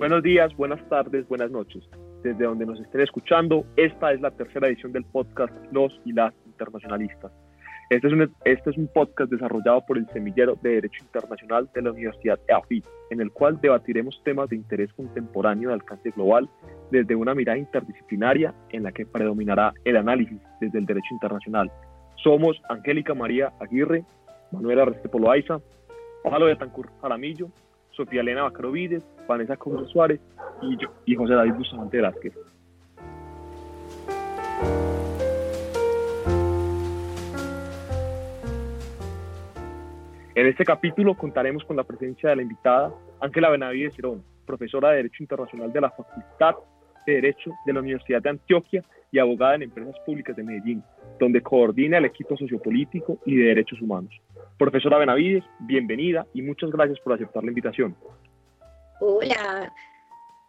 Buenos días, buenas tardes, buenas noches. Desde donde nos estén escuchando, esta es la tercera edición del podcast Los y las Internacionalistas. Este es, un, este es un podcast desarrollado por el Semillero de Derecho Internacional de la Universidad EAFIT, en el cual debatiremos temas de interés contemporáneo de alcance global desde una mirada interdisciplinaria en la que predominará el análisis desde el derecho internacional. Somos Angélica María Aguirre, Manuela Restrepo Loaiza, Pablo de Tancur Jaramillo, Sofía Elena Vanessa Suárez y José David Bustamante Velázquez. En este capítulo contaremos con la presencia de la invitada Ángela Benavides Cerón, profesora de Derecho Internacional de la Facultad de Derecho de la Universidad de Antioquia y abogada en Empresas Públicas de Medellín, donde coordina el equipo sociopolítico y de derechos humanos. Profesora Benavides, bienvenida y muchas gracias por aceptar la invitación. Hola,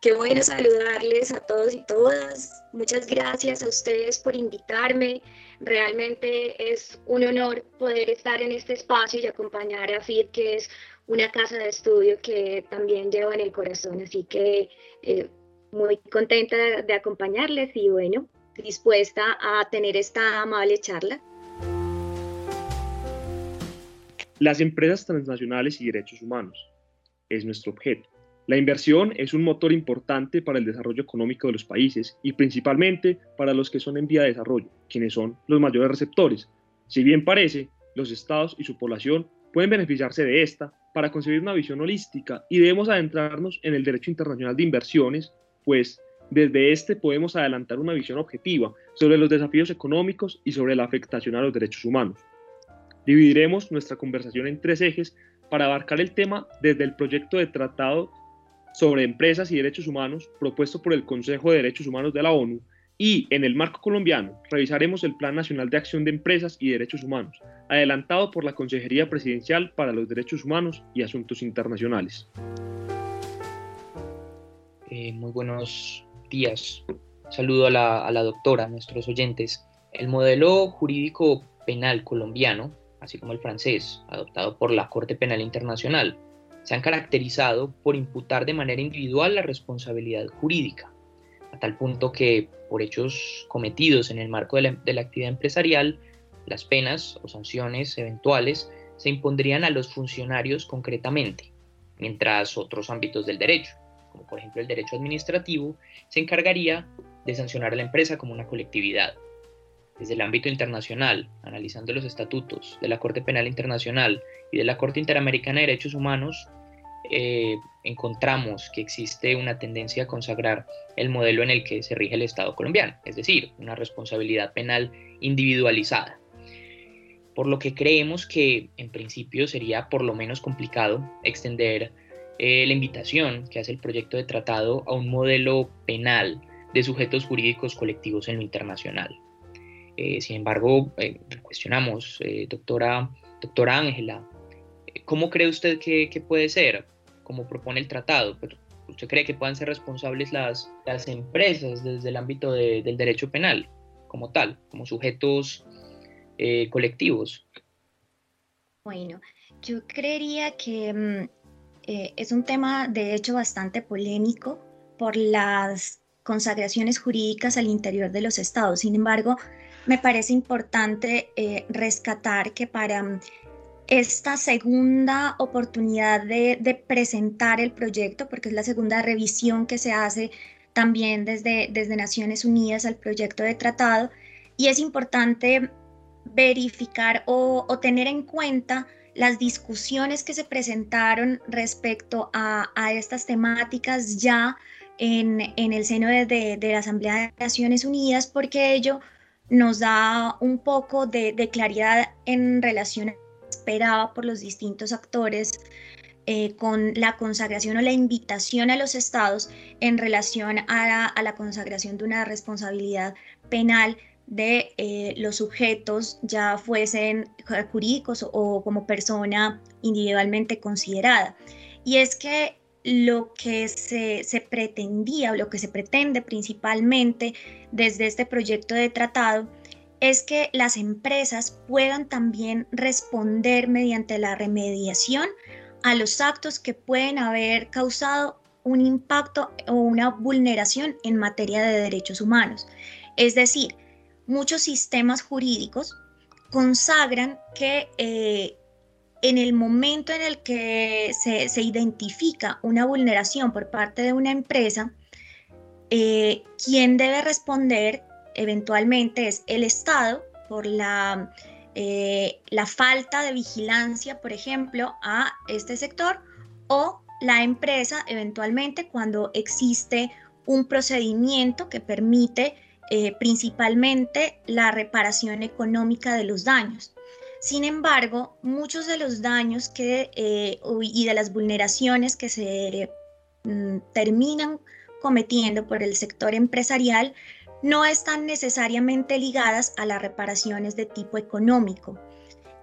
qué bueno saludarles a todos y todas. Muchas gracias a ustedes por invitarme. Realmente es un honor poder estar en este espacio y acompañar a FIT, que es una casa de estudio que también llevo en el corazón. Así que eh, muy contenta de acompañarles y bueno, dispuesta a tener esta amable charla. Las empresas transnacionales y derechos humanos es nuestro objeto. La inversión es un motor importante para el desarrollo económico de los países y principalmente para los que son en vía de desarrollo, quienes son los mayores receptores. Si bien parece, los estados y su población pueden beneficiarse de esta para concebir una visión holística y debemos adentrarnos en el derecho internacional de inversiones, pues desde este podemos adelantar una visión objetiva sobre los desafíos económicos y sobre la afectación a los derechos humanos. Dividiremos nuestra conversación en tres ejes para abarcar el tema desde el proyecto de tratado sobre empresas y derechos humanos propuesto por el Consejo de Derechos Humanos de la ONU y en el marco colombiano revisaremos el Plan Nacional de Acción de Empresas y Derechos Humanos, adelantado por la Consejería Presidencial para los Derechos Humanos y Asuntos Internacionales. Eh, muy buenos días. Saludo a la, a la doctora, a nuestros oyentes. El modelo jurídico penal colombiano, así como el francés, adoptado por la Corte Penal Internacional, se han caracterizado por imputar de manera individual la responsabilidad jurídica, a tal punto que por hechos cometidos en el marco de la, actividad empresarial, las penas o sanciones eventuales se impondrían a los funcionarios concretamente, mientras otros ámbitos del derecho, como por ejemplo el derecho administrativo, se encargaría de sancionar a la empresa como una colectividad. Desde el ámbito internacional, analizando los estatutos de la Corte Penal Internacional y de la Corte Interamericana de Derechos Humanos, eh, encontramos que existe una tendencia a consagrar el modelo en el que se rige el Estado colombiano, es decir, una responsabilidad penal individualizada. Por lo que creemos que en principio sería por lo menos complicado extender eh, la invitación que hace el proyecto de tratado a un modelo penal de sujetos jurídicos colectivos en lo internacional. Eh, sin embargo, cuestionamos, doctora, doctora Ángela, ¿Cómo cree usted que, puede ser, como propone el tratado? ¿Usted cree que puedan ser responsables las, las empresas desde el ámbito del derecho penal, como tal, como sujetos eh, colectivos? Bueno, yo creería que mm, eh, es un tema de hecho bastante polémico por las consagraciones jurídicas al interior de los estados. Sin embargo, me parece importante eh, rescatar que para mm, esta segunda oportunidad de, presentar el proyecto, porque es la segunda revisión que se hace también desde, desde Naciones Unidas al proyecto de tratado, y es importante verificar o, tener en cuenta las discusiones que se presentaron respecto a, estas temáticas ya en, el seno de, de, la Asamblea de Naciones Unidas, porque ello nos da un poco de, claridad en relación a esperaba por los distintos actores eh, con la consagración o la invitación a los estados en relación a la, consagración de una responsabilidad penal de eh, los sujetos, ya fuesen jurídicos o, como persona individualmente considerada. Y es que lo que se, se, pretendía o lo que se pretende principalmente desde este proyecto de tratado es que las empresas puedan también responder mediante la remediación a los actos que pueden haber causado un impacto o una vulneración en materia de derechos humanos. Es decir, muchos sistemas jurídicos consagran que eh, en el momento en el que se, identifica una vulneración por parte de una empresa, eh, quien debe responder eventualmente es el Estado por la, eh, la falta de vigilancia, por ejemplo, a este sector o la empresa eventualmente cuando existe un procedimiento que permite eh, principalmente la reparación económica de los daños. Sin embargo, muchos de los daños que, eh, y de las vulneraciones que se mm, terminan cometiendo por el sector empresarial no están necesariamente ligadas a las reparaciones de tipo económico.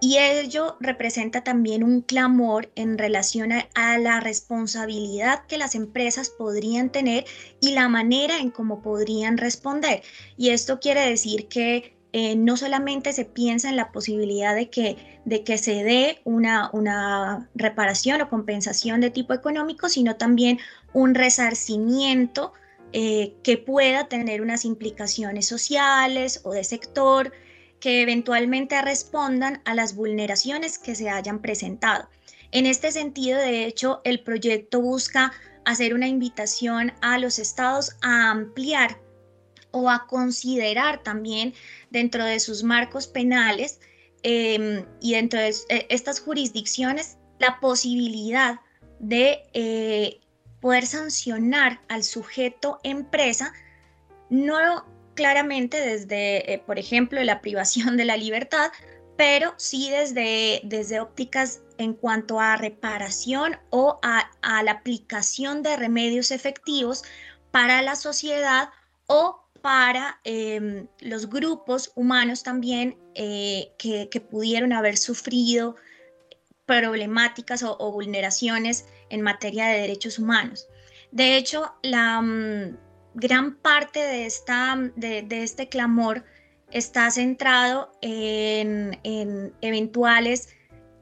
Y ello representa también un clamor en relación a, la responsabilidad que las empresas podrían tener y la manera en cómo podrían responder. Y esto quiere decir que eh, no solamente se piensa en la posibilidad de que, de que se dé una, una reparación o compensación de tipo económico, sino también un resarcimiento eh, que pueda tener unas implicaciones sociales o de sector que eventualmente respondan a las vulneraciones que se hayan presentado. En este sentido, de hecho, el proyecto busca hacer una invitación a los estados a ampliar o a considerar también dentro de sus marcos penales em, y dentro de eh, estas jurisdicciones la posibilidad de eh, poder sancionar al sujeto empresa, no claramente desde, eh, por ejemplo, la privación de la libertad, pero sí desde, desde ópticas en cuanto a reparación o a, la aplicación de remedios efectivos para la sociedad o para em, los grupos humanos también eh, que, pudieron haber sufrido problemáticas o, vulneraciones en materia de derechos humanos. De hecho, la mm, gran parte de, esta, de, este clamor está centrado en, eventuales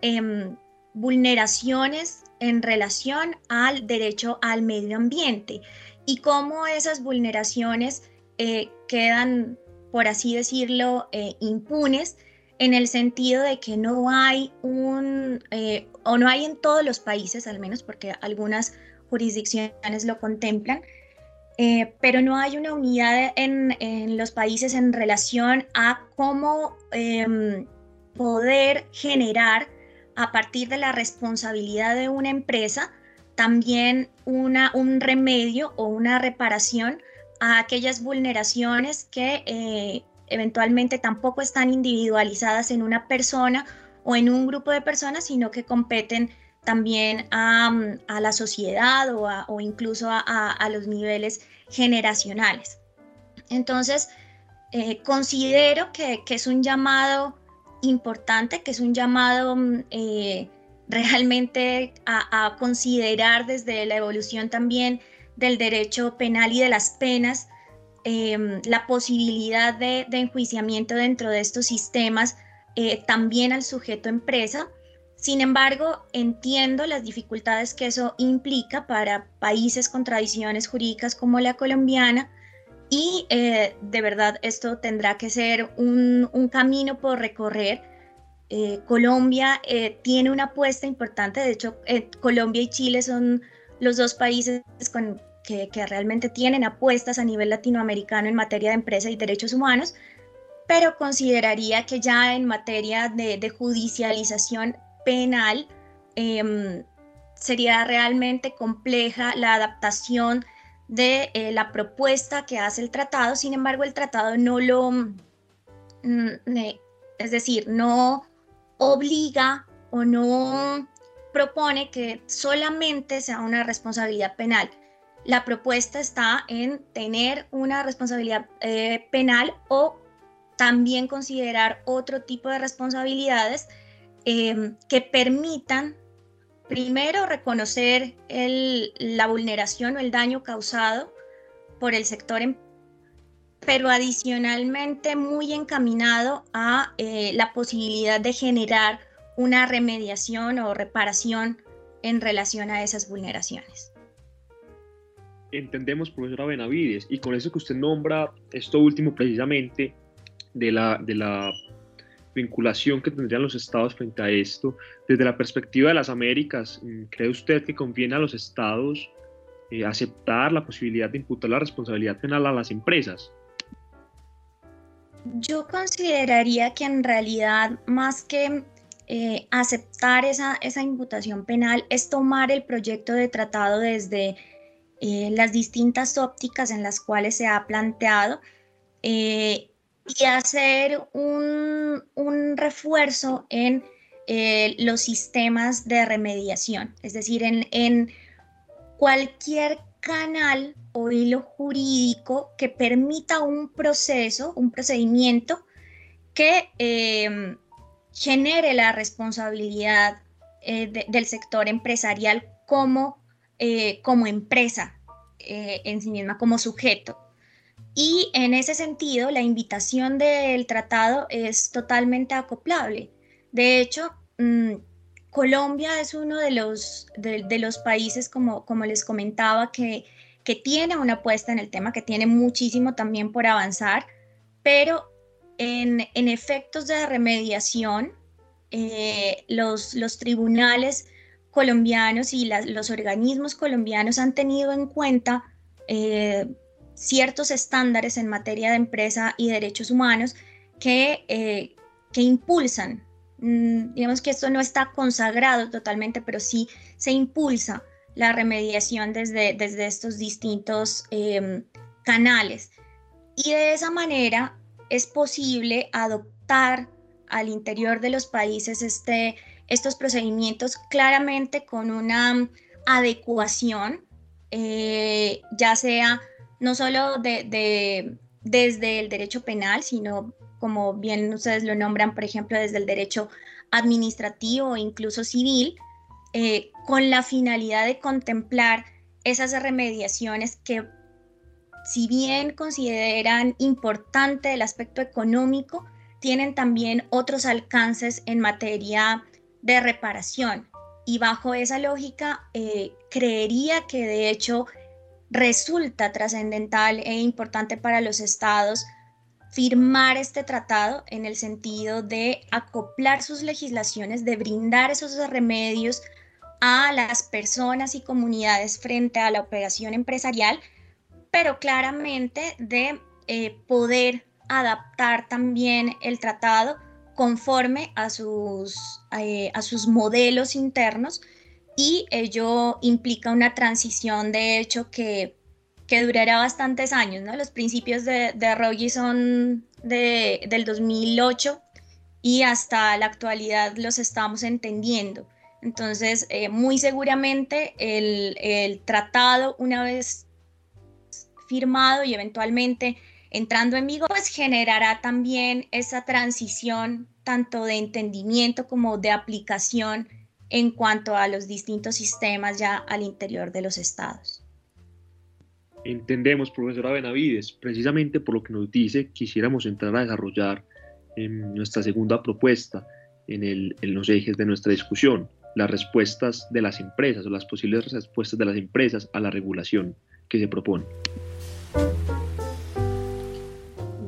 em, vulneraciones en relación al derecho al medio ambiente y cómo esas vulneraciones eh, quedan, por así decirlo, eh, impunes en el sentido de que no hay un, eh, o no hay en todos los países, al menos porque algunas jurisdicciones lo contemplan, pero no hay una unidad en, en, los países en relación a cómo em, poder generar a partir de la responsabilidad de una empresa también una, un remedio o una reparación a aquellas vulneraciones que eh, eventualmente tampoco están individualizadas en una persona o en un grupo de personas, sino que competen también a, la sociedad o, incluso a, los niveles generacionales. Entonces, eh, considero que, es un llamado importante, que es un llamado eh, realmente a, considerar desde la evolución también del derecho penal y de las penas, em, la posibilidad de, enjuiciamiento dentro de estos sistemas eh, también al sujeto empresa. Sin embargo, entiendo las dificultades que eso implica para países con tradiciones jurídicas como la colombiana y eh, de verdad esto tendrá que ser un, camino por recorrer. Eh, Colombia tiene una apuesta importante, de hecho Colombia y Chile son los dos países con, que, realmente tienen apuestas a nivel latinoamericano en materia de empresa y derechos humanos, pero consideraría que ya en materia de, judicialización penal em, sería realmente compleja la adaptación de eh, la propuesta que hace el tratado, sin embargo el tratado no lo, mm, es decir, no obliga o no propone que solamente sea una responsabilidad penal, la propuesta está en tener una responsabilidad eh, penal o también considerar otro tipo de responsabilidades em, que permitan primero reconocer la vulneración o el daño causado por el sector, pero adicionalmente muy encaminado a eh, la posibilidad de generar una remediación o reparación en relación a esas vulneraciones. Entendemos, profesora Benavides, y con eso que usted nombra, esto último precisamente, de la, de la vinculación que tendrían los estados frente a esto, desde la perspectiva de las Américas, mm, ¿cree usted que conviene a los estados eh, aceptar la posibilidad de imputar la responsabilidad penal a las empresas? Yo consideraría que en realidad más que eh, aceptar esa, esa imputación penal es tomar el proyecto de tratado desde eh, las distintas ópticas en las cuales se ha planteado eh, y hacer un, un refuerzo en los sistemas de remediación, es decir, en, en cualquier canal o hilo jurídico que permita un proceso, un procedimiento que genere la responsabilidad eh, del sector empresarial como, eh, como empresa eh, en sí misma, como sujeto. Y en ese sentido, la invitación del tratado es totalmente acoplable. De hecho, mm, Colombia es uno de los, de, los países, como, como les comentaba, que, que tiene una apuesta en el tema, que tiene muchísimo también por avanzar, pero en, efectos de remediación, eh, los, los, tribunales colombianos y los organismos colombianos han tenido en cuenta eh, ciertos estándares en materia de empresa y derechos humanos que, eh, que impulsan, mm, digamos que esto no está consagrado totalmente, pero sí se impulsa la remediación desde, desde estos distintos canales. Y de esa manera es posible adoptar al interior de los países este, estos procedimientos claramente con una adecuación, eh, ya sea no solo de, desde el derecho penal, sino como bien ustedes lo nombran, por ejemplo, desde el derecho administrativo o incluso civil, eh, con la finalidad de contemplar esas remediaciones que si bien consideran importante el aspecto económico, tienen también otros alcances en materia de reparación. Y bajo esa lógica, eh, creería que de hecho resulta trascendental e importante para los estados firmar este tratado en el sentido de acoplar sus legislaciones, de brindar esos remedios a las personas y comunidades frente a la operación empresarial pero claramente de eh, poder adaptar también el tratado conforme a sus, eh, a sus modelos internos y ello implica una transición de hecho que, que durará bastantes años. Los principios de, de son de, del 2008 y hasta la actualidad los estamos entendiendo. Entonces, eh, muy seguramente el, el, tratado, una vez firmado y eventualmente entrando en vigor, pues generará también esa transición tanto de entendimiento como de aplicación en cuanto a los distintos sistemas ya al interior de los estados. Entendemos, profesora Benavides, precisamente por lo que nos dice, quisiéramos entrar a desarrollar en nuestra segunda propuesta, en los ejes de nuestra discusión, las respuestas de las empresas o las posibles respuestas de las empresas a la regulación que se propone.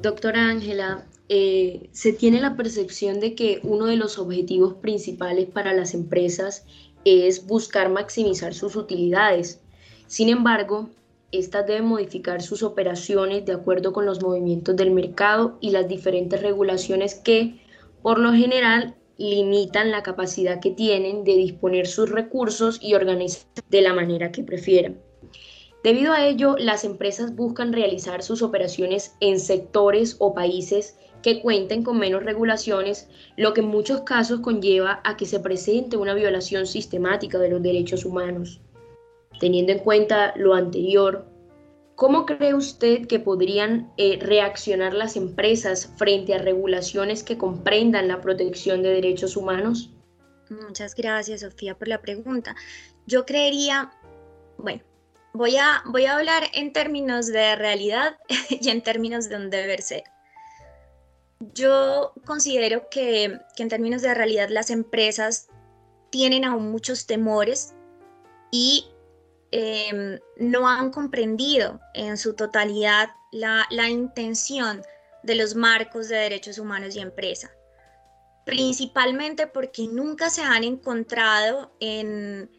Doctora Ángela, eh, se tiene la percepción de que uno de los objetivos principales para las empresas es buscar maximizar sus utilidades. Sin embargo, estas deben modificar sus operaciones de acuerdo con los movimientos del mercado y las diferentes regulaciones que, por lo general, limitan la capacidad que tienen de disponer sus recursos y organizar de la manera que prefieran. Debido a ello, las empresas buscan realizar sus operaciones en sectores o países que cuenten con menos regulaciones, lo que en muchos casos conlleva a que se presente una violación sistemática de los derechos humanos. Teniendo en cuenta lo anterior, ¿cómo cree usted que podrían eh, reaccionar las empresas frente a regulaciones que comprendan la protección de derechos humanos? Muchas gracias, Sofía, por la pregunta. Yo creería, bueno, voy a, voy a hablar en términos de realidad y en términos de un deber ser. Yo considero que, que, en términos de realidad las empresas tienen aún muchos temores y em, no han comprendido en su totalidad la, intención de los marcos de derechos humanos y empresa, principalmente porque nunca se han encontrado en,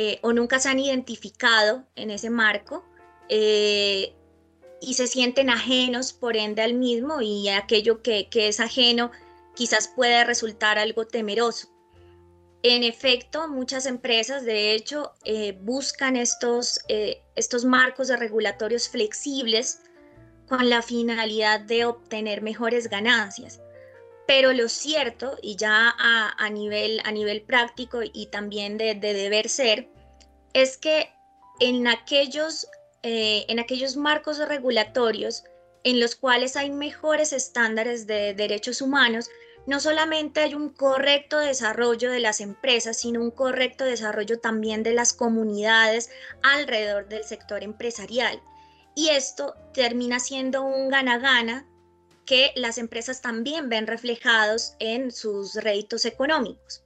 eh, o nunca se han identificado en ese marco eh, y se sienten ajenos por ende al mismo y aquello que, que es ajeno quizás puede resultar algo temeroso. En efecto, muchas empresas, de hecho, eh, buscan estos, estos marcos de regulatorios flexibles con la finalidad de obtener mejores ganancias. Pero lo cierto, y ya a, nivel, a nivel práctico y también de, deber ser, es que en aquellos, eh, en aquellos marcos regulatorios en los cuales hay mejores estándares de derechos humanos, no solamente hay un correcto desarrollo de las empresas, sino un correcto desarrollo también de las comunidades alrededor del sector empresarial. Y esto termina siendo un gana-gana que las empresas también ven reflejados en sus réditos económicos.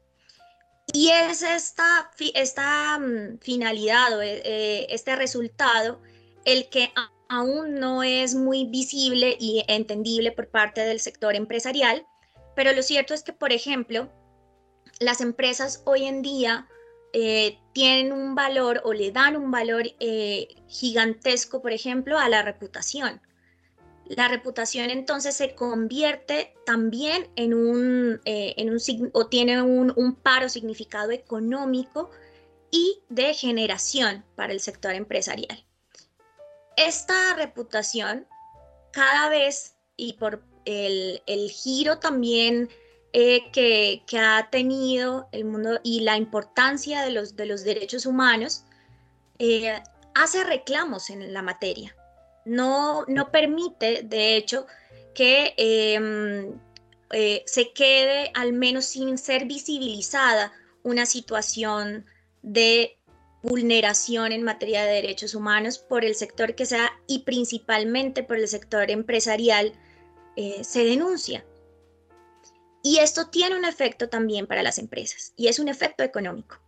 Y es esta, esta mm, finalidad o eh, eh, este resultado el que aún no es muy visible y entendible por parte del sector empresarial, pero lo cierto es que, por ejemplo, las empresas hoy en día eh, tienen un valor o le dan un valor gigantesco, por ejemplo, a la reputación. La reputación entonces se convierte también en un, eh, en un o tiene un, un paro significado económico y de generación para el sector empresarial. Esta reputación cada vez y por el, giro también eh, que, ha tenido el mundo y la importancia de los, de los derechos humanos, eh, hace reclamos en la materia. No, no permite, de hecho, que em, eh, se quede al menos sin ser visibilizada una situación de vulneración en materia de derechos humanos por el sector que sea y principalmente por el sector empresarial eh, se denuncia. Y esto tiene un efecto también para las empresas y es un efecto económico.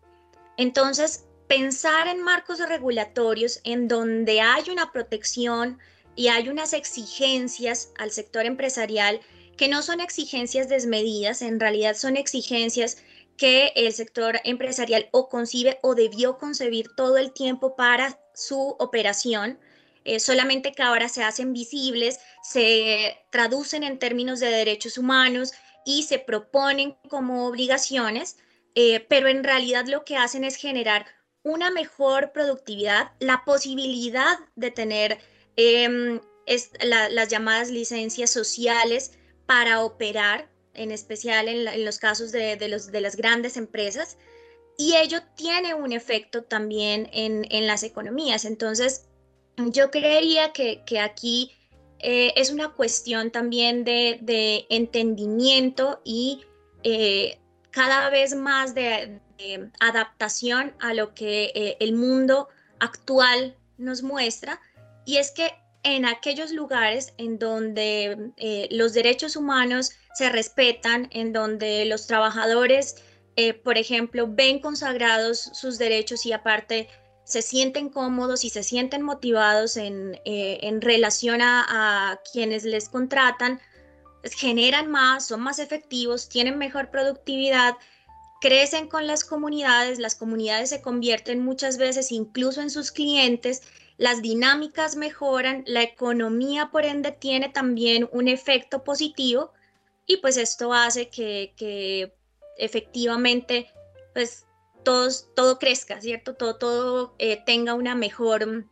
Entonces, pensar en marcos regulatorios en donde hay una protección y hay unas exigencias al sector empresarial que no son exigencias desmedidas, en realidad son exigencias que el sector empresarial o concibe o debió concebir todo el tiempo para su operación, eh, solamente que ahora se hacen visibles, se traducen en términos de derechos humanos y se proponen como obligaciones, eh, pero en realidad lo que hacen es generar una mejor productividad, la posibilidad de tener em, las llamadas licencias sociales para operar, en especial en, los casos de, las grandes empresas, y ello tiene un efecto también en, en las economías. Entonces, yo creería que, aquí eh, es una cuestión también de, entendimiento y eh, cada vez más de, adaptación a lo que eh, el mundo actual nos muestra. Y es que en aquellos lugares en donde los derechos humanos se respetan, en donde los trabajadores, por ejemplo, ven consagrados sus derechos y aparte se sienten cómodos y se sienten motivados en, eh, relación a, quienes les contratan, generan más, son más efectivos, tienen mejor productividad, crecen con las comunidades, las comunidades se convierten muchas veces incluso en sus clientes, las dinámicas mejoran, la economía por ende tiene también un efecto positivo y pues esto hace que, efectivamente pues todo crezca, ¿cierto? Todo, todo eh, tenga una mejor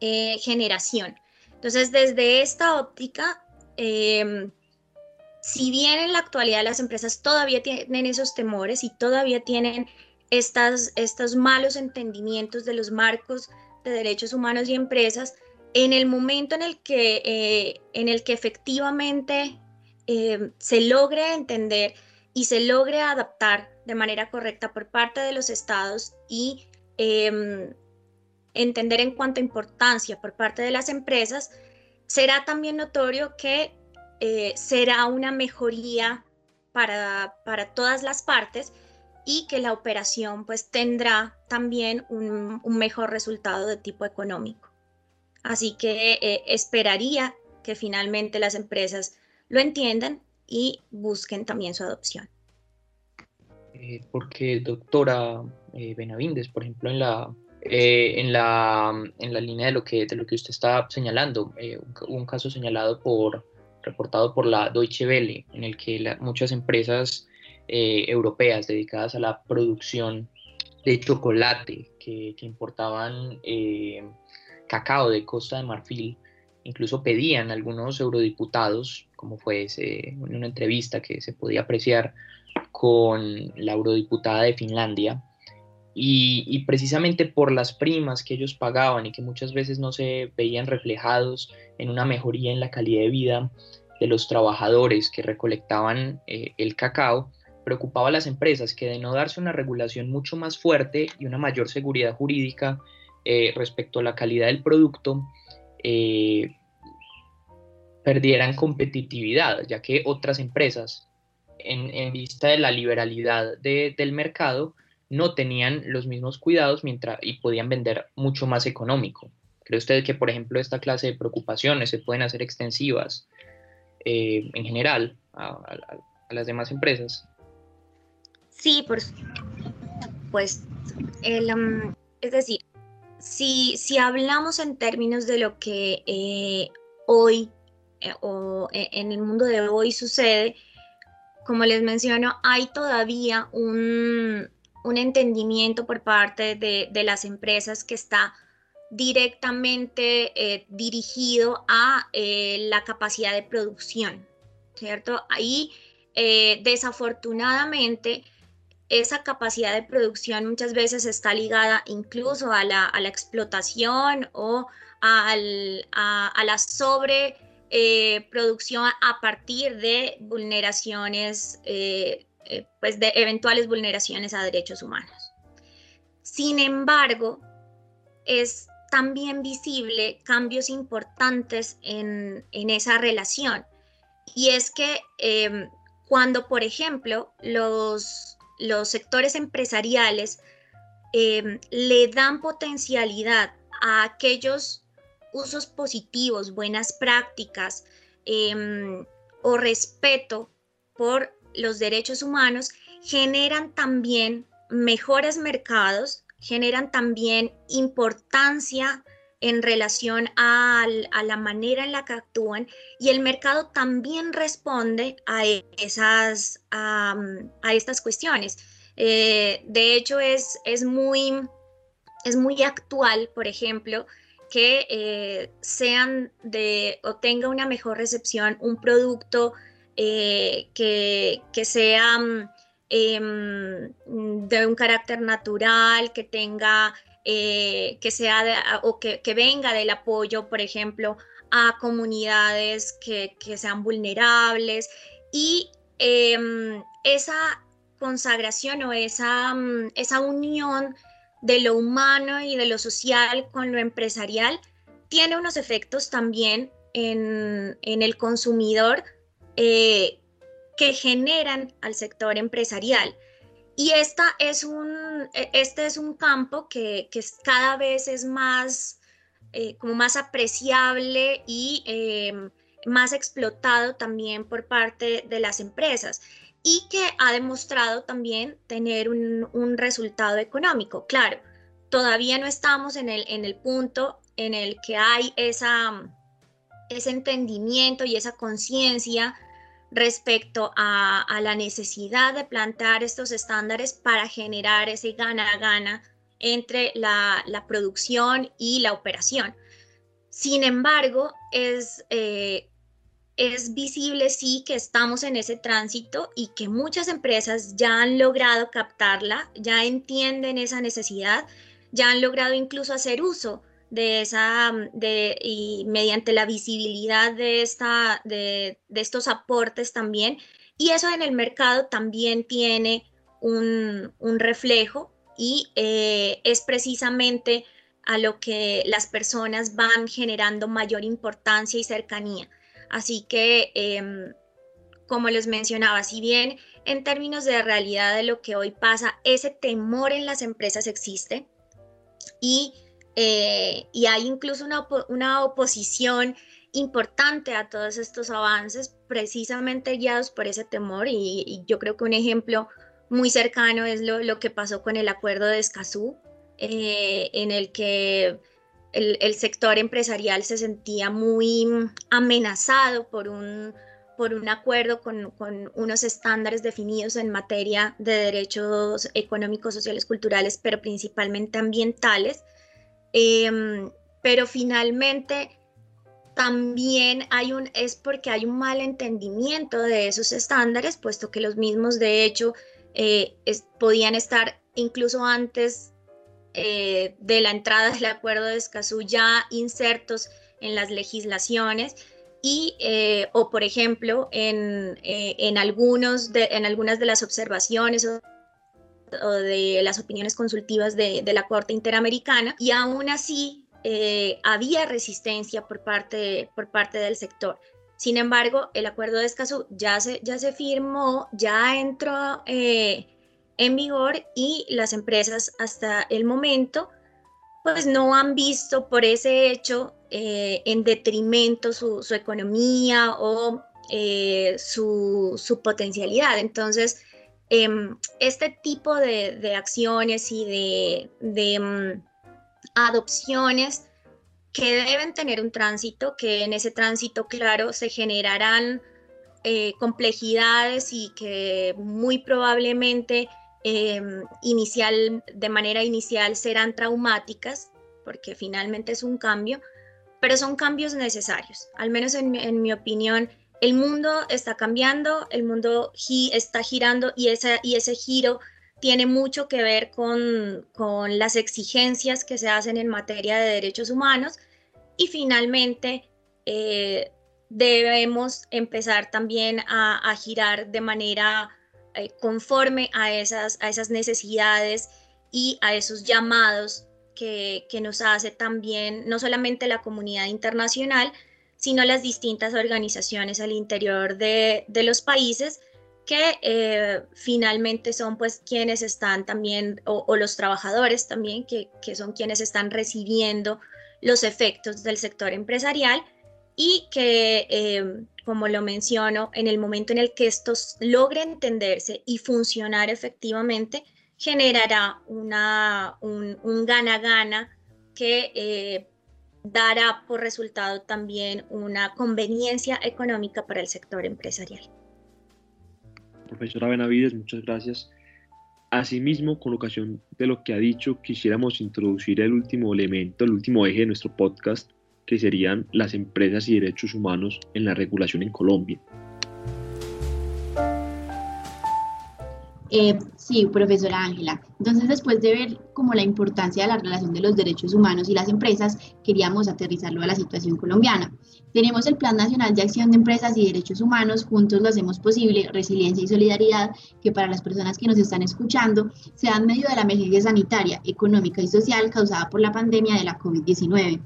eh, generación. Entonces, desde esta óptica, em, si bien en la actualidad las empresas todavía tienen esos temores y todavía tienen estas, estos malos entendimientos de los marcos de derechos humanos y empresas, en el momento en el que, eh, en el que efectivamente em, se logre entender y se logre adaptar de manera correcta por parte de los estados y em, entender en cuanto importancia por parte de las empresas, será también notorio que eh, será una mejoría para, para todas las partes y que la operación pues tendrá también un, mejor resultado de tipo económico. Así que eh, esperaría que finalmente las empresas lo entiendan y busquen también su adopción. Eh, porque, doctora eh, Benavindes, por ejemplo, en la, en, la, en la línea de lo que, de lo que usted está señalando, un, caso señalado por, reportado por la Deutsche Welle, en el que muchas empresas eh, europeas dedicadas a la producción de chocolate que, importaban eh, cacao de Costa de Marfil. Incluso pedían algunos eurodiputados, como fue en una entrevista que se podía apreciar con la eurodiputada de Finlandia, y, precisamente por las primas que ellos pagaban y que muchas veces no se veían reflejados en una mejoría en la calidad de vida de los trabajadores que recolectaban eh, el cacao, preocupaba a las empresas que de no darse una regulación mucho más fuerte y una mayor seguridad jurídica eh, respecto a la calidad del producto, eh, perdieran competitividad, ya que otras empresas, en, vista de la liberalidad del mercado, no tenían los mismos cuidados mientras, y podían vender mucho más económico. ¿Cree usted que, por ejemplo, esta clase de preocupaciones se pueden hacer extensivas eh, en general a, las demás empresas? Sí, por pues el, um, es decir, si, si hablamos en términos de lo que eh, hoy eh, o en el mundo de hoy sucede, como les menciono, hay todavía un, un entendimiento por parte de, de, las empresas que está directamente dirigido a la capacidad de producción, ¿cierto? Ahí, desafortunadamente, esa capacidad de producción muchas veces está ligada incluso a la, explotación o a, la sobreproducción eh, a partir de vulneraciones, eh, pues de eventuales vulneraciones a derechos humanos. Sin embargo, es también visible cambios importantes en, en esa relación. Y es que cuando, por ejemplo, los los sectores empresariales eh, le dan potencialidad a aquellos usos positivos, buenas prácticas em, o respeto por los derechos humanos, generan también mejores mercados, generan también importancia en relación a, la manera en la que actúan y el mercado también responde a, esas, a, estas cuestiones. Eh, de hecho, es, es, muy, es muy actual, por ejemplo, que eh, sean de o tenga una mejor recepción un producto eh, que, que, sea em, de un carácter natural, que tenga eh, que sea o que, venga del apoyo, por ejemplo, a comunidades que, sean vulnerables. Y em, esa consagración o esa, mm, esa unión de lo humano y de lo social con lo empresarial tiene unos efectos también en, el consumidor eh, que generan al sector empresarial. Y esta es un, e, este es un campo que, cada vez es más, eh, como más apreciable y eh, más explotado también por parte de las empresas y que ha demostrado también tener un, resultado económico. Claro, todavía no estamos en el, en el punto en el que hay esa, ese entendimiento y esa conciencia respecto a, la necesidad de plantear estos estándares para generar ese gana-gana entre la, producción y la operación. Sin embargo, es, eh, es visible sí que estamos en ese tránsito y que muchas empresas ya han logrado captarla, ya entienden esa necesidad, ya han logrado incluso hacer uso de esa, de, y mediante la visibilidad de, esta, de, estos aportes también. Y eso en el mercado también tiene un, reflejo y eh, es precisamente a lo que las personas van generando mayor importancia y cercanía. Así que em, como les mencionaba, si bien en términos de realidad de lo que hoy pasa, ese temor en las empresas existe y, eh, y hay incluso una, una oposición importante a todos estos avances, precisamente guiados por ese temor. Y, yo creo que un ejemplo muy cercano es lo, lo que pasó con el acuerdo de Escazú, eh, en el que el, el, sector empresarial se sentía muy amenazado por un, por un acuerdo con, con, unos estándares definidos en materia de derechos económicos, sociales, culturales, pero principalmente ambientales. Em, pero finalmente también hay un, es porque hay un mal entendimiento de esos estándares, puesto que los mismos, de hecho, eh, podían estar incluso antes eh, de la entrada del acuerdo de Escazú ya insertos en las legislaciones y eh, o por ejemplo en, en, algunos en algunas de las observaciones de las opiniones consultivas de, de, la Corte Interamericana y aún así eh, había resistencia por parte, por parte del sector. Sin embargo, el acuerdo de Escazú ya se, ya se firmó, ya entró eh, en vigor y las empresas hasta el momento pues no han visto por ese hecho eh, en detrimento su, economía o su, potencialidad. Entonces, em, este tipo de, acciones y de, mm, adopciones que deben tener un tránsito, que en ese tránsito, claro, se generarán eh, complejidades y que muy probablemente em, inicial, de manera inicial serán traumáticas, porque finalmente es un cambio, pero son cambios necesarios. Al menos en, en mi opinión, el mundo está cambiando, el mundo está girando y, ese giro tiene mucho que ver con, las exigencias que se hacen en materia de derechos humanos. Y finalmente eh, debemos empezar también a, girar de manera eh, conforme a esas necesidades y a esos llamados que, nos hace también no solamente la comunidad internacional, sino las distintas organizaciones al interior de, de los países que eh, finalmente son pues quienes están también, o, los trabajadores también, que, son quienes están recibiendo los efectos del sector empresarial y que, eh, como lo menciono, en el momento en el que esto logre entenderse y funcionar efectivamente, generará una, un gana-gana que eh, dará por resultado también una conveniencia económica para el sector empresarial profesora Benavides, muchas gracias. Asimismo, con ocasión de lo que ha dicho, quisiéramos introducir el último elemento, el último eje de nuestro podcast, que serían las empresas y derechos humanos en la regulación en Colombia. Eh, sí, profesora Ángela. Entonces, después de ver como la importancia de la relación de los derechos humanos y las empresas, queríamos aterrizarlo a la situación colombiana. Tenemos el Plan Nacional de Acción de Empresas y Derechos Humanos, juntos lo hacemos posible, resiliencia y solidaridad, que para las personas que nos están escuchando, se dan medio de la emergencia sanitaria, económica y social causada por la pandemia de la COVID-19.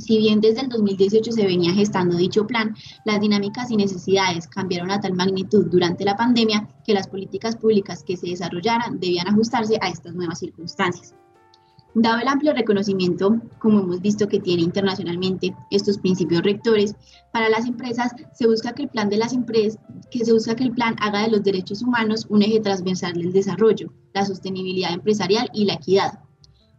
Si bien desde el 2018 se venía gestando dicho plan, las dinámicas y necesidades cambiaron a tal magnitud durante la pandemia que las políticas públicas que se desarrollaran debían ajustarse a estas nuevas circunstancias. Dado el amplio reconocimiento, como hemos visto que tiene internacionalmente estos principios rectores, para las empresas se busca que el plan de las empresas, que se busca que el plan haga de los derechos humanos un eje transversal del desarrollo, la sostenibilidad empresarial y la equidad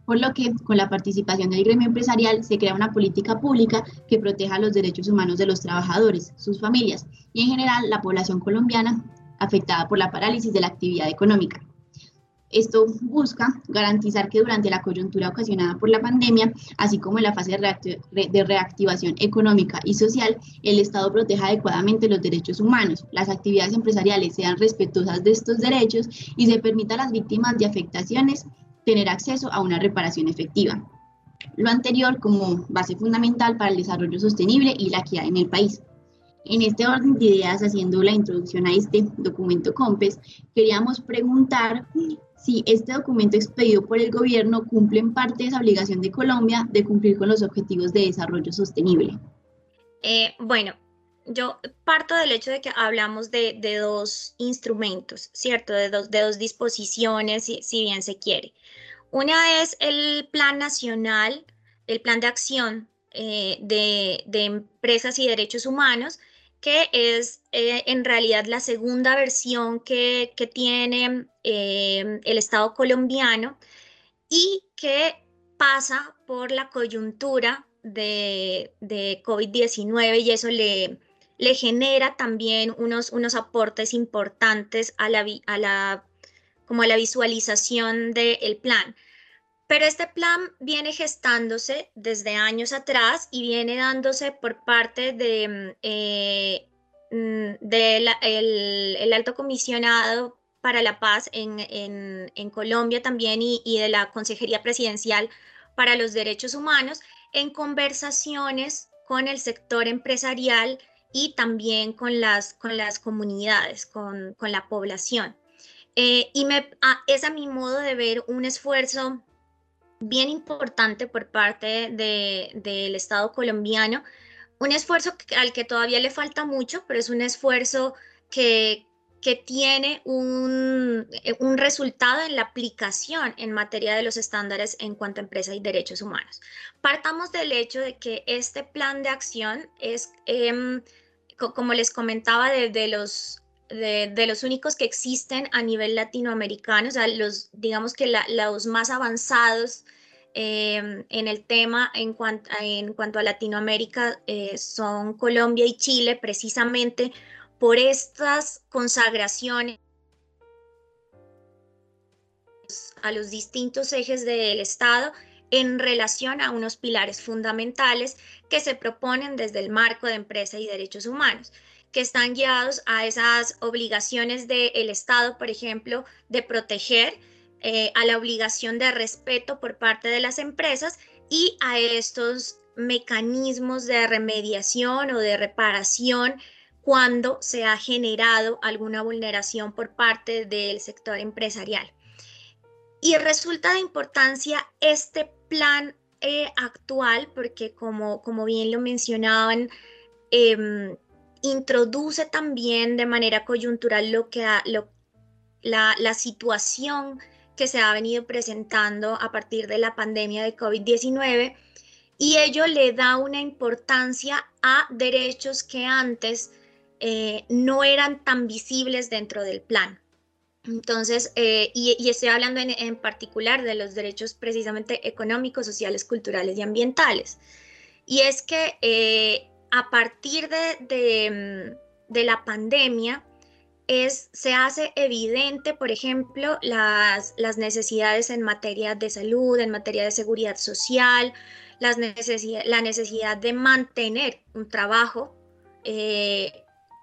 por lo que con la participación del gremio empresarial se crea una política pública que proteja los derechos humanos de los trabajadores, sus familias y en general la población colombiana afectada por la parálisis de la actividad económica. Esto busca garantizar que durante la coyuntura ocasionada por la pandemia, así como en la fase de reactivación económica y social, el Estado proteja adecuadamente los derechos humanos, las actividades empresariales sean respetuosas de estos derechos y se permita a las víctimas de afectaciones tener acceso a una reparación efectiva. Lo anterior como base fundamental para el desarrollo sostenible y la equidad en el país. En este orden de ideas, haciendo la introducción a este documento COMPES, queríamos preguntar si este documento expedido por el gobierno cumple en parte esa obligación de Colombia de cumplir con los objetivos de desarrollo sostenible. Eh, bueno, yo parto del hecho de que hablamos de, dos instrumentos, ¿cierto? De dos, de dos disposiciones, si, bien se quiere. Una es el Plan Nacional, el Plan de Acción eh, de, Empresas y Derechos Humanos, que es eh, en realidad la segunda versión que, tiene eh, el Estado colombiano y que pasa por la coyuntura de, de COVID-19 y eso le, le genera también unos, unos aportes importantes a la, a la, como a la visualización del plan. Pero este plan viene gestándose desde años atrás y viene dándose por parte de, mm, eh, mm, el, alto comisionado para la paz en, en, Colombia también y, y de la Consejería Presidencial para los Derechos Humanos en conversaciones con el sector empresarial y también con las, con las comunidades, con, con la población. Eh, y me, es a mi modo de ver un esfuerzo bien importante por parte del de, Estado colombiano, un esfuerzo al que todavía le falta mucho, pero es un esfuerzo que, que tiene un, un, resultado en la aplicación en materia de los estándares en cuanto a empresa y derechos humanos. Partamos del hecho de que este plan de acción es... Como les comentaba, de, los, de, los únicos que existen a nivel latinoamericano, o sea, los, digamos que los más avanzados em, en el tema en, cuanto, en cuanto a Latinoamérica eh, son Colombia y Chile, precisamente por estas consagraciones a los distintos ejes del Estado en relación a unos pilares fundamentales que se proponen desde el marco de empresa y derechos humanos que están guiados a esas obligaciones del Estado, por ejemplo, de proteger, eh, a la obligación de respeto por parte de las empresas y a estos mecanismos de remediación o de reparación cuando se ha generado alguna vulneración por parte del sector empresarial. Y resulta de importancia este plan eh, actual, porque como, como bien lo mencionaban, em, introduce también de manera coyuntural lo que la situación que se ha venido presentando a partir de la pandemia de COVID-19 y ello le da una importancia a derechos que antes eh, no eran tan visibles dentro del plan. Entonces, eh, y, estoy hablando en, particular de los derechos precisamente económicos, sociales, culturales y ambientales. Y es que eh, a partir de, mm, de, la pandemia, es, se hace evidente, por ejemplo, las, las, necesidades en materia de salud, en materia de seguridad social, las necesidad, la necesidad de mantener un trabajo eh,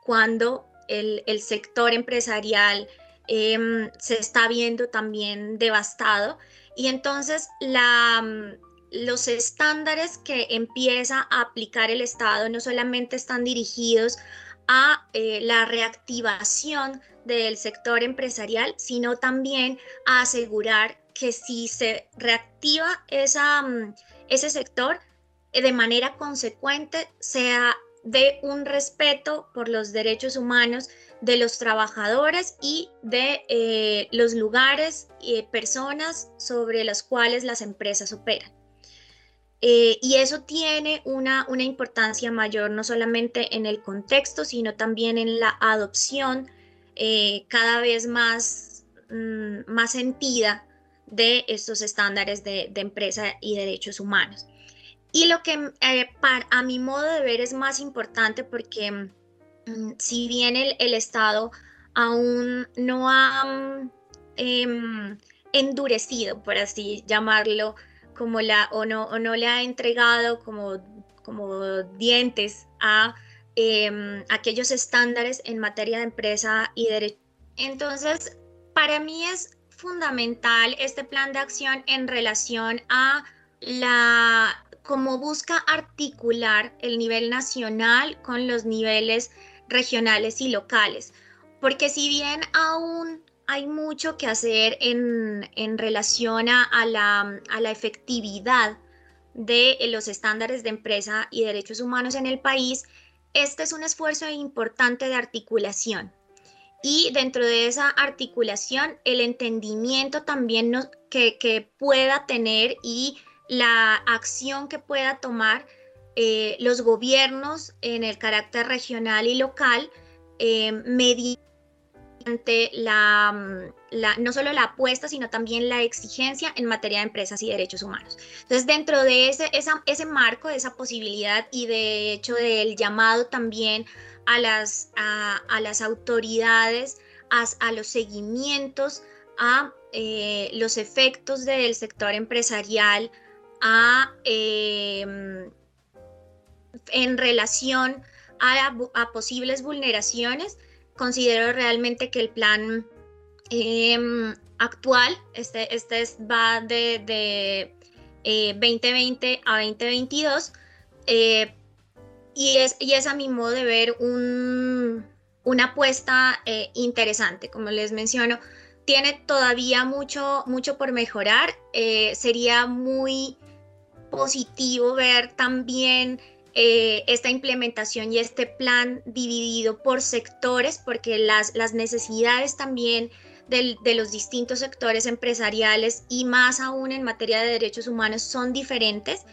cuando el, el sector empresarial Em, se está viendo también devastado. Y entonces mm, los estándares que empieza a aplicar el Estado no solamente están dirigidos a eh, la reactivación del sector empresarial, sino también a asegurar que si se reactiva mm, ese sector, eh, de manera consecuente sea de un respeto por los derechos humanos de los trabajadores y de eh, los lugares y personas sobre las cuales las empresas operan. Eh, y eso tiene una, una, importancia mayor no solamente en el contexto, sino también en la adopción eh, cada vez más, mm, más sentida de estos estándares de, empresa y derechos humanos. Y lo que a mi modo de ver es más importante porque Mm, si bien el, Estado aún no ha mm, em, endurecido, por así llamarlo, como la, o, no, o no le ha entregado como, como dientes a em, aquellos estándares en materia de empresa y derecho. Entonces, para mí es fundamental este plan de acción en relación a la cómo busca articular el nivel nacional con los niveles regionales y locales, porque si bien aún hay mucho que hacer en, en relación a, la, a, la, efectividad de los estándares de empresa y derechos humanos en el país, este es un esfuerzo importante de articulación. Y dentro de esa articulación, el entendimiento también que, pueda tener y la acción que pueda tomar eh, los gobiernos en el carácter regional y local eh, mediante la, no solo la apuesta, sino también la exigencia en materia de empresas y derechos humanos. Entonces, dentro de ese, ese marco, de esa posibilidad y de hecho del llamado también a las, a, las autoridades, a, los seguimientos, a eh, los efectos del sector empresarial, a, em, en relación a, posibles vulneraciones, considero realmente que el plan em, actual, este, este va de, 2020 eh, a 2022, eh, y, es, y es a mi modo de ver una apuesta eh, interesante, como les menciono, tiene todavía mucho, mucho por mejorar, sería muy positivo ver también eh, esta implementación y este plan dividido por sectores, porque las, las necesidades también de los distintos sectores empresariales y más aún en materia de derechos humanos son diferentes.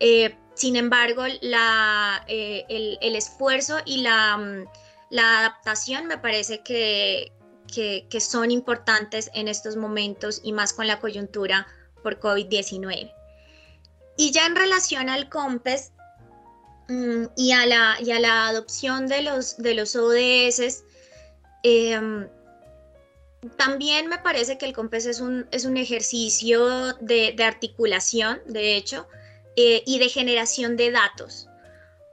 Eh, sin embargo, la, eh, el, esfuerzo y la, mm, la, adaptación me parece que, que, que son importantes en estos momentos y más con la coyuntura por COVID-19. Y ya en relación al COMPES, y, a la, y a la adopción de los, de los ODS. Em, también me parece que el COMPES es un, es un ejercicio de, articulación, de hecho, eh, y de generación de datos,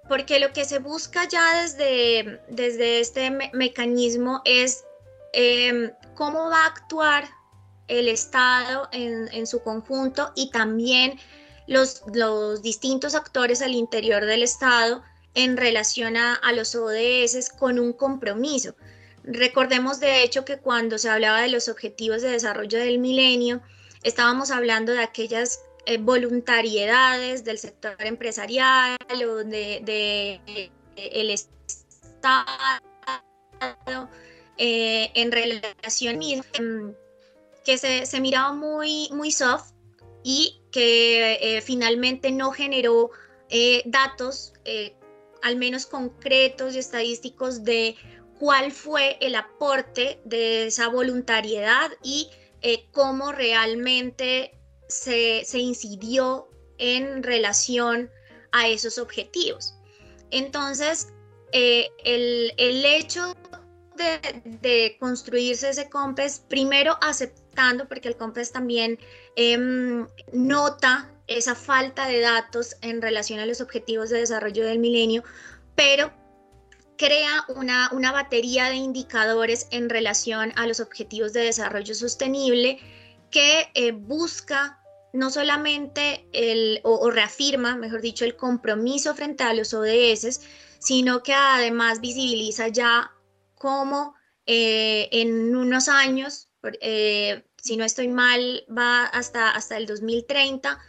porque lo que se busca ya desde, desde este mecanismo es em, cómo va a actuar el Estado en, en su conjunto y también los, distintos actores al interior del Estado en relación a, los ODS con un compromiso. Recordemos de hecho que cuando se hablaba de los objetivos de desarrollo del milenio, estábamos hablando de aquellas eh, voluntariedades del sector empresarial o de, el Estado eh, en relación que se, se miraba muy, muy soft y que eh, finalmente no generó eh, datos, eh, al menos concretos y estadísticos, de cuál fue el aporte de esa voluntariedad y cómo realmente se, incidió en relación a esos objetivos. Entonces, el, hecho de, construirse ese COMPES, primero porque el COMPES también Em, nota esa falta de datos en relación a los objetivos de desarrollo del milenio, pero crea una, una batería de indicadores en relación a los objetivos de desarrollo sostenible que eh, busca no solamente el, o, reafirma, mejor dicho, el compromiso frente a los ODS, sino que además visibiliza ya cómo eh, en unos años eh, si no estoy mal, va hasta, hasta el 2030.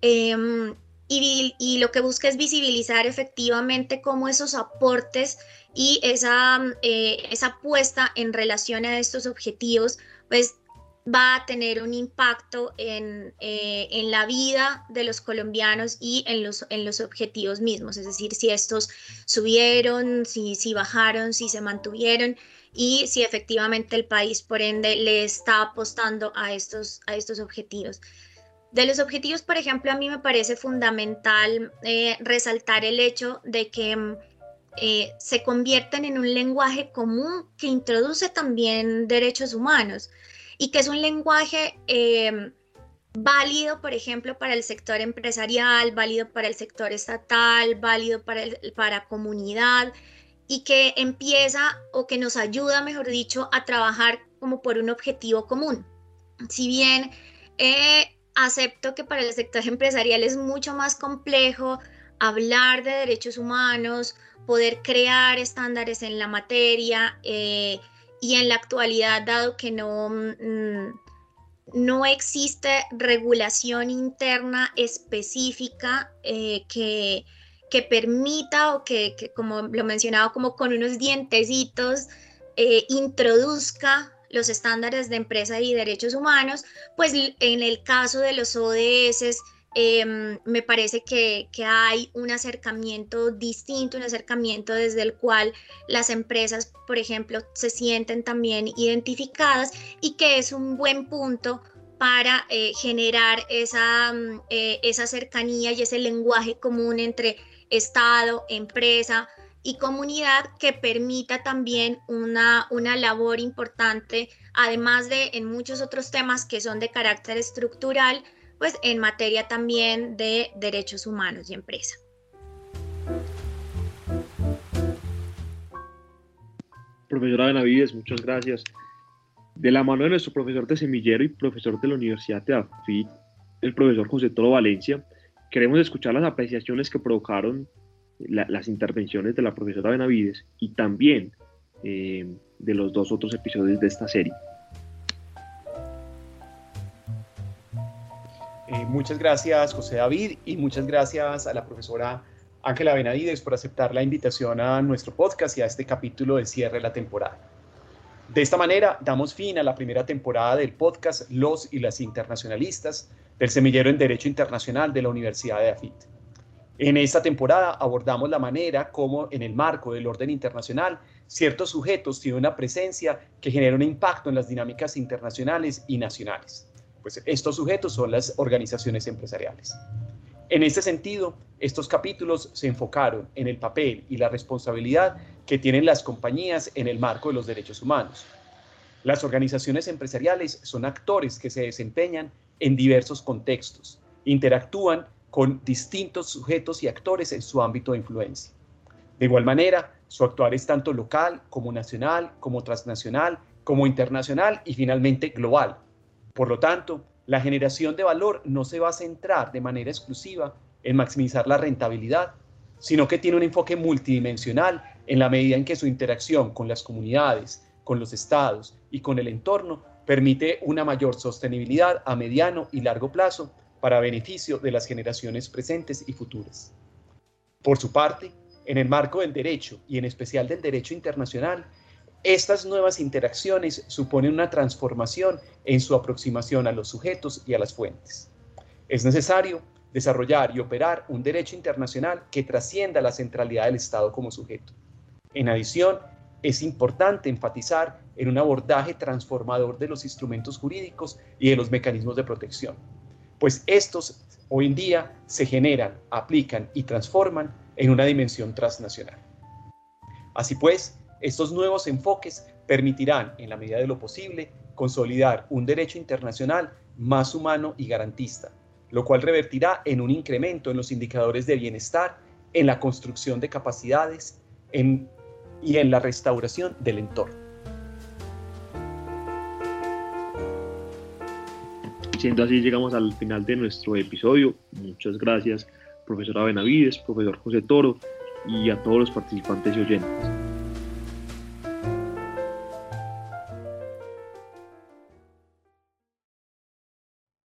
Em, y, lo que busca es visibilizar efectivamente cómo esos aportes y esa, eh, esa puesta en relación a estos objetivos, pues va a tener un impacto en, eh, en, la vida de los colombianos y en los, en los objetivos mismos, es decir, si estos subieron, si, si bajaron, si se mantuvieron y si efectivamente el país, por ende, le está apostando a estos, a estos objetivos. De los objetivos, por ejemplo, a mí me parece fundamental eh, resaltar el hecho de que mm, eh, se convierten en un lenguaje común que introduce también derechos humanos y que es un lenguaje eh, válido, por ejemplo, para el sector empresarial, válido para el sector estatal, válido para, el, para comunidad y que empieza o que nos ayuda, mejor dicho, a trabajar como por un objetivo común. Si bien eh, acepto que para el sector empresarial es mucho más complejo hablar de derechos humanos, poder crear estándares en la materia eh, y en la actualidad, dado que no, mm, no existe regulación interna específica eh, que que permita o que, como lo mencionaba, como con unos dientecitos, eh, introduzca los estándares de empresa y derechos humanos, pues en el caso de los ODS, em, me parece que, que, hay un acercamiento distinto, un acercamiento desde el cual las empresas, por ejemplo, se sienten también identificadas y que es un buen punto para eh, generar esa, mm, eh, esa cercanía y ese lenguaje común entre Estado, empresa y comunidad que permita también una, una labor importante, además de en muchos otros temas que son de carácter estructural, pues en materia también de derechos humanos y empresa. Profesora Benavides, muchas gracias. De la mano de nuestro profesor de semillero y profesor de la Universidad de AFIT, el profesor José Toro Valencia, queremos escuchar las apreciaciones que provocaron las intervenciones de la profesora Benavides y también eh, de los dos otros episodios de esta serie. Eh, muchas gracias José David y muchas gracias a la profesora Ángela Benavides por aceptar la invitación a nuestro podcast y a este capítulo de cierre de la temporada. De esta manera, damos fin a la primera temporada del podcast Los y las Internacionalistas del Semillero en Derecho Internacional de la Universidad de AFIT. En esta temporada abordamos la manera como, en el marco del orden internacional, ciertos sujetos tienen una presencia que genera un impacto en las dinámicas internacionales y nacionales. Pues estos sujetos son las organizaciones empresariales. En este sentido, estos capítulos se enfocaron en el papel y la responsabilidad que tienen las compañías en el marco de los derechos humanos. Las organizaciones empresariales son actores que se desempeñan en diversos contextos, interactúan con distintos sujetos y actores en su ámbito de influencia. De igual manera, su actuar es tanto local como nacional, como transnacional, como internacional y finalmente global. Por lo tanto, la generación de valor no se va a centrar de manera exclusiva en maximizar la rentabilidad, sino que tiene un enfoque multidimensional en la medida en que su interacción con las comunidades, con los estados y con el entorno permite una mayor sostenibilidad a mediano y largo plazo para beneficio de las generaciones presentes y futuras. Por su parte, en el marco del derecho y en especial del derecho internacional, estas nuevas interacciones suponen una transformación en su aproximación a los sujetos y a las fuentes. Es necesario desarrollar y operar un derecho internacional que trascienda la centralidad del Estado como sujeto. En adición, es importante enfatizar en un abordaje transformador de los instrumentos jurídicos y de los mecanismos de protección, pues estos hoy en día se generan, aplican y transforman en una dimensión transnacional. Así pues, estos nuevos enfoques permitirán, en la medida de lo posible, consolidar un derecho internacional más humano y garantista, lo cual revertirá en un incremento en los indicadores de bienestar, en la construcción de capacidades y en la restauración del entorno. Siendo así, llegamos al final de nuestro episodio. Muchas gracias, profesora Benavides, profesor José Toro y a todos los participantes y oyentes.